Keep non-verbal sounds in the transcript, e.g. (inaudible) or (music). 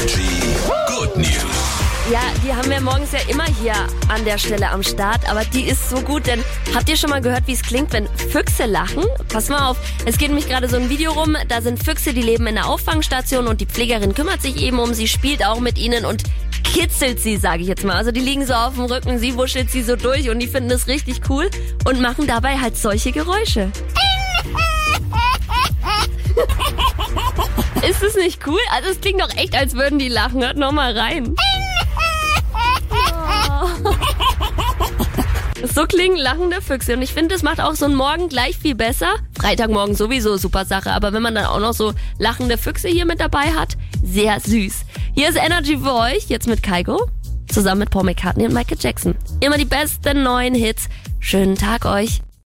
Energy Good News. Ja, die haben wir morgens ja immer hier an der Stelle am Start, aber die ist so gut, denn habt ihr schon mal gehört, wie es klingt, wenn Füchse lachen? Pass mal auf, es geht nämlich gerade so ein Video rum, da sind Füchse, die leben in der Auffangstation und die Pflegerin kümmert sich eben um sie, spielt auch mit ihnen und kitzelt sie, sage ich jetzt mal. Also die liegen so auf dem Rücken, sie wuschelt sie so durch und die finden es richtig cool und machen dabei halt solche Geräusche. Ist es nicht cool? Also es klingt doch echt, als würden die lachen. Hört noch mal rein. (laughs) So klingen lachende Füchse und ich finde, das macht auch so einen Morgen gleich viel besser. Freitagmorgen sowieso super Sache, aber wenn man dann auch noch so lachende Füchse hier mit dabei hat, sehr süß. Hier ist Energy für euch, jetzt mit Kaiko, zusammen mit Paul McCartney und Michael Jackson. Immer die besten neuen Hits. Schönen Tag euch.